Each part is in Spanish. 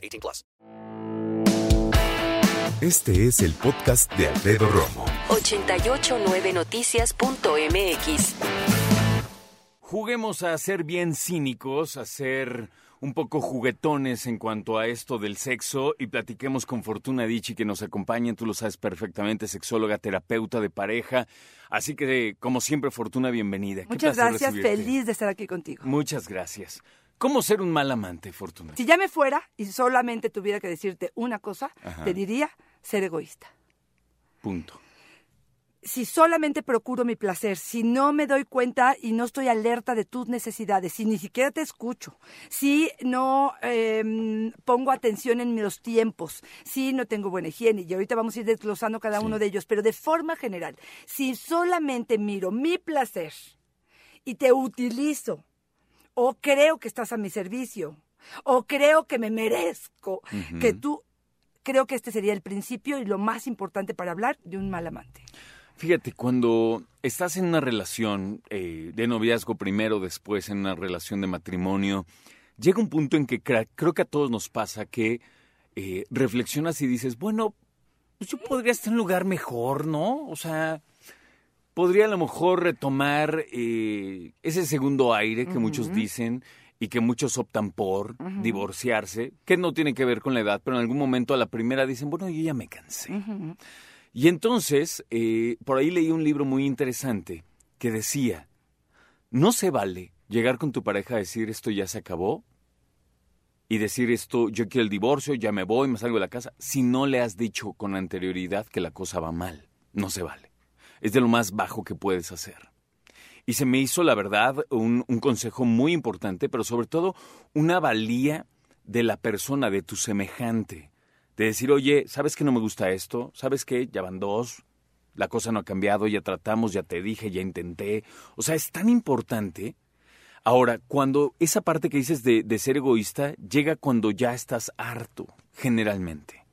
18 plus. Este es el podcast de Alfredo Romo. 889noticias.mx Juguemos a ser bien cínicos, a ser un poco juguetones en cuanto a esto del sexo y platiquemos con Fortuna Dichi que nos acompaña, tú lo sabes perfectamente, sexóloga, terapeuta de pareja. Así que, como siempre, Fortuna, bienvenida. Muchas gracias, recibirte. feliz de estar aquí contigo. Muchas gracias. ¿Cómo ser un mal amante, Fortuna? Si ya me fuera y solamente tuviera que decirte una cosa, Ajá. te diría ser egoísta. Punto. Si solamente procuro mi placer, si no me doy cuenta y no estoy alerta de tus necesidades, si ni siquiera te escucho, si no eh, pongo atención en los tiempos, si no tengo buena higiene, y ahorita vamos a ir desglosando cada uno de ellos, pero de forma general, si solamente miro mi placer y te utilizo, o creo que estás a mi servicio, o creo que me merezco, que tú, creo que este sería el principio y lo más importante para hablar de un mal amante. Fíjate, cuando estás en una relación eh, de noviazgo primero, después en una relación de matrimonio, llega un punto en que creo que a todos nos pasa que eh, reflexionas y dices, bueno, pues yo podría estar en un lugar mejor, ¿no? O sea, podría a lo mejor retomar eh, ese segundo aire que muchos dicen y que muchos optan por divorciarse, que no tiene que ver con la edad, pero en algún momento a la primera dicen, bueno, yo ya me cansé. Y entonces, eh, por ahí leí un libro muy interesante que decía, no se vale llegar con tu pareja a decir esto ya se acabó y decir esto, yo quiero el divorcio, ya me voy, me salgo de la casa, si no le has dicho con anterioridad que la cosa va mal. No se vale. Es de lo más bajo que puedes hacer. Y se me hizo, la verdad, un, un consejo muy importante, pero sobre todo una valía de la persona, de tu semejante. De decir, oye, ¿sabes que no me gusta esto? ¿Sabes qué? Ya van dos. La cosa no ha cambiado, ya tratamos, ya te dije, ya intenté. O sea, es tan importante. Ahora, cuando esa parte que dices de, de ser egoísta llega cuando ya estás harto, generalmente.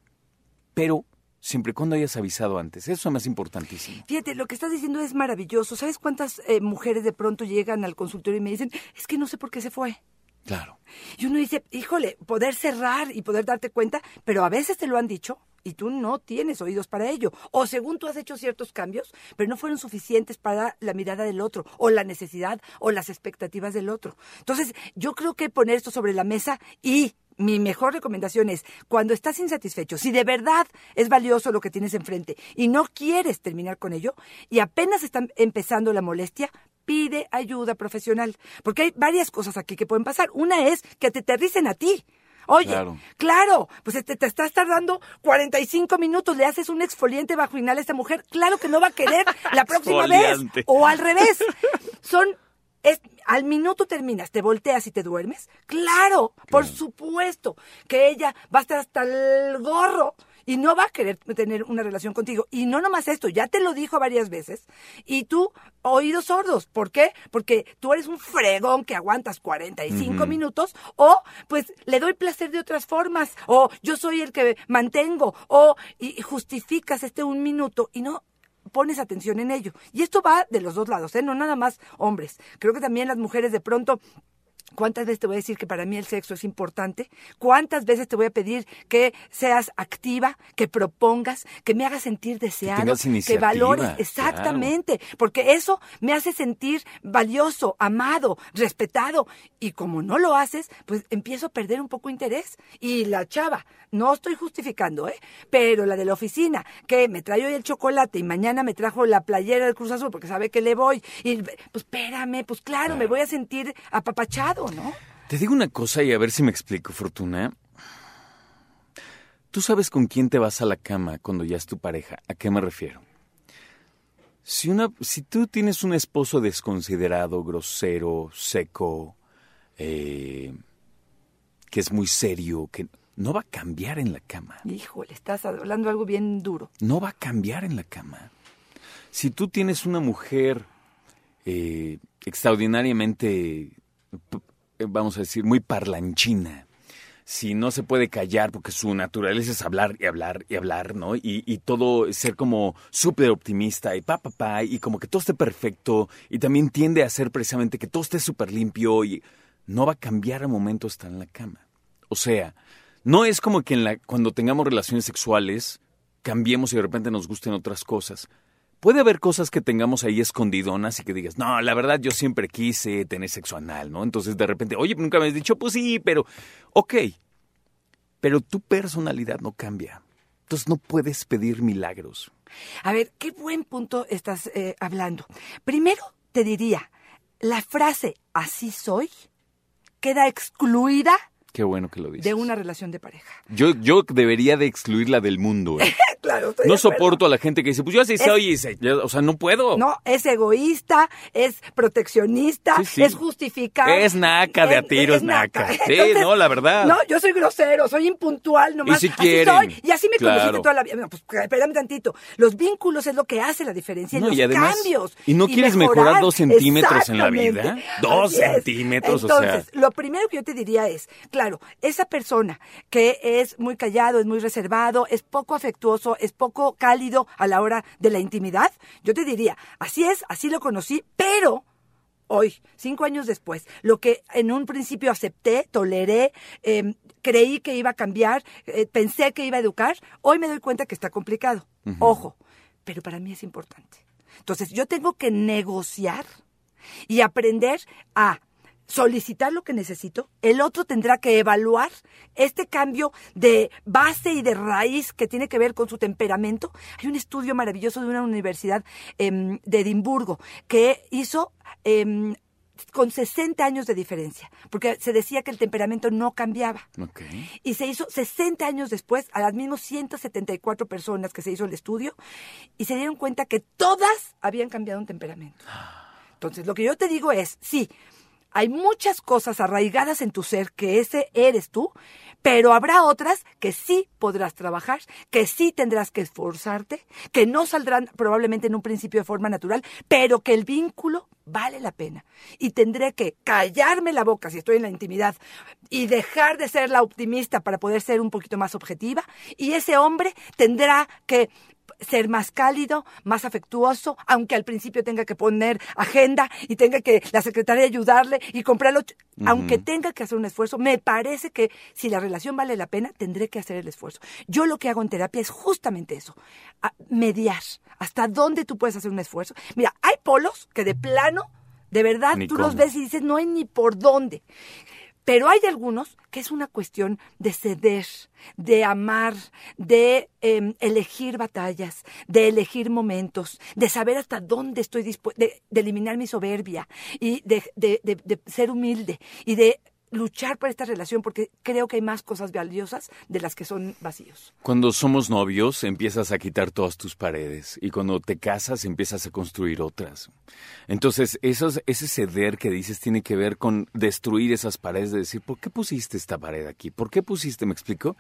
Pero siempre y cuando hayas avisado antes. Eso es más importantísimo. Fíjate, lo que estás diciendo es maravilloso. ¿Sabes cuántas eh, mujeres de pronto llegan al consultorio y me dicen, es que no sé por qué se fue? Claro. Y uno dice, híjole, poder cerrar y poder darte cuenta, pero a veces te lo han dicho y tú no tienes oídos para ello. O según tú has hecho ciertos cambios, pero no fueron suficientes para la mirada del otro, o la necesidad, o las expectativas del otro. Entonces, yo creo que poner esto sobre la mesa y mi mejor recomendación es, cuando estás insatisfecho, si de verdad es valioso lo que tienes enfrente y no quieres terminar con ello, y apenas está empezando la molestia, pide ayuda profesional. Porque hay varias cosas aquí que pueden pasar. Una es que te aterricen a ti. Oye, Claro. claro, pues te, te estás tardando 45 minutos, le haces un exfoliante vaginal a esta mujer, claro que no va a querer la próxima vez. O al revés. Son, es, al minuto terminas, te volteas y te duermes. Claro, por supuesto que ella va a estar hasta el gorro y no va a querer tener una relación contigo. Y no nomás esto, ya te lo dijo varias veces. Y tú, oídos sordos. ¿Por qué? Porque tú eres un fregón que aguantas 45 minutos o pues le doy placer de otras formas o yo soy el que mantengo o y justificas este un minuto y no pones atención en ello. Y esto va de los dos lados, ¿eh? no nada más hombres. Creo que también las mujeres de pronto ¿Cuántas veces te voy a decir que para mí el sexo es importante? ¿Cuántas veces te voy a pedir que seas activa, que propongas, que me hagas sentir deseado, que iniciativa, valores? Exactamente, porque eso me hace sentir valioso, amado, respetado. Y como no lo haces, pues empiezo a perder un poco interés. Y la chava, no estoy justificando, ¿eh? Pero la de la oficina, que me trae hoy el chocolate y mañana me trajo la playera del Cruz Azul porque sabe que le voy. Y pues espérame, pues claro, me voy a sentir apapachado, ¿no? Te digo una cosa y a ver si me explico, Fortuna. Tú sabes con quién te vas a la cama cuando ya es tu pareja. ¿A qué me refiero? Si, una, si tú tienes un esposo desconsiderado, grosero, seco, eh, que es muy serio, que no va a cambiar en la cama. Híjole, estás hablando algo bien duro. No va a cambiar en la cama. Si tú tienes una mujer eh, extraordinariamente, vamos a decir, muy parlanchina, si no se puede callar porque su naturaleza es hablar y hablar y hablar, ¿no? Y, y todo ser como súper optimista y pa, pa, pa, y como que todo esté perfecto y también tiende a ser precisamente que todo esté súper limpio y no va a cambiar al momento estar en la cama. O sea, no es como que en la, cuando tengamos relaciones sexuales cambiemos y de repente nos gusten otras cosas. Puede haber cosas que tengamos ahí escondidonas y que digas, no, la verdad yo siempre quise tener sexo anal, ¿no? Entonces de repente, oye, nunca me has dicho, pues sí, pero, ok, pero tu personalidad no cambia. Entonces no puedes pedir milagros. A ver, qué buen punto estás eh, hablando. Primero te diría, la frase así soy queda excluida Qué bueno que lo dices. de una relación de pareja. Yo, yo debería de excluirla del mundo. ¿eh? Claro, estoy No soporto a la gente que dice, pues yo así soy, y se- o sea, no puedo. No, es egoísta, es proteccionista, Sí, sí. es justificar. Es naca de a tiro, es naca. Sí, no, la verdad. No, yo soy grosero, soy impuntual, nomás. si así soy, y así me claro. conociste toda la vida. No, pues espérame tantito. Los vínculos es lo que hace la diferencia, No, los y además- cambios. ¿y no quieres mejorar dos centímetros en la vida? Dos es. centímetros, o sea. Entonces, lo primero que yo te diría es, claro, esa persona que es muy callado, es muy reservado, es poco afectuoso, es poco cálido a la hora de la intimidad, yo te diría, así es, así lo conocí, pero hoy, cinco años después, lo que en un principio acepté, toleré, eh, creí que iba a cambiar, eh, pensé que iba a educar, hoy me doy cuenta que está complicado. Ojo, pero para mí es importante. Entonces, yo tengo que negociar y aprender a solicitar lo que necesito, el otro tendrá que evaluar este cambio de base y de raíz que tiene que ver con su temperamento. Hay un estudio maravilloso de una universidad em, de Edimburgo que hizo em, con 60 años de diferencia, porque se decía que el temperamento no cambiaba. Ok. Y se hizo 60 años después a las mismas 174 personas que se hizo el estudio y se dieron cuenta que todas habían cambiado un temperamento. Entonces, lo que yo te digo es, sí, hay muchas cosas arraigadas en tu ser que ese eres tú, pero habrá otras que sí podrás trabajar, que sí tendrás que esforzarte, que no saldrán probablemente en un principio de forma natural, pero que el vínculo vale la pena. Y tendré que callarme la boca si estoy en la intimidad y dejar de ser la optimista para poder ser un poquito más objetiva. Y ese hombre tendrá que ser más cálido, más afectuoso, aunque al principio tenga que poner agenda y tenga que la secretaria ayudarle y comprarlo, aunque tenga que hacer un esfuerzo, me parece que si la relación vale la pena, tendré que hacer el esfuerzo. Yo lo que hago en terapia es justamente eso, a- mediar. ¿Hasta dónde tú puedes hacer un esfuerzo? Mira, hay polos que de plano, de verdad, Ni tú los ves y dices, no hay ni por dónde. Pero hay algunos que es una cuestión de ceder, de amar, de em, elegir batallas, de elegir momentos, de saber hasta dónde estoy dispuesto, de, de eliminar mi soberbia y de, de- de- de ser humilde y de luchar por esta relación porque creo que hay más cosas valiosas de las que son vacíos. Cuando somos novios empiezas a quitar todas tus paredes y cuando te casas empiezas a construir otras. Entonces esos, ese ceder que dices tiene que ver con destruir esas paredes, de decir, ¿por qué pusiste esta pared aquí? ¿Por qué pusiste, me explico?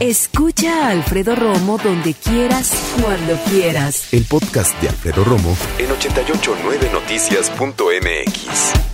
Escucha a Alfredo Romo donde quieras, cuando quieras. El podcast de Alfredo Romo en 889noticias.mx.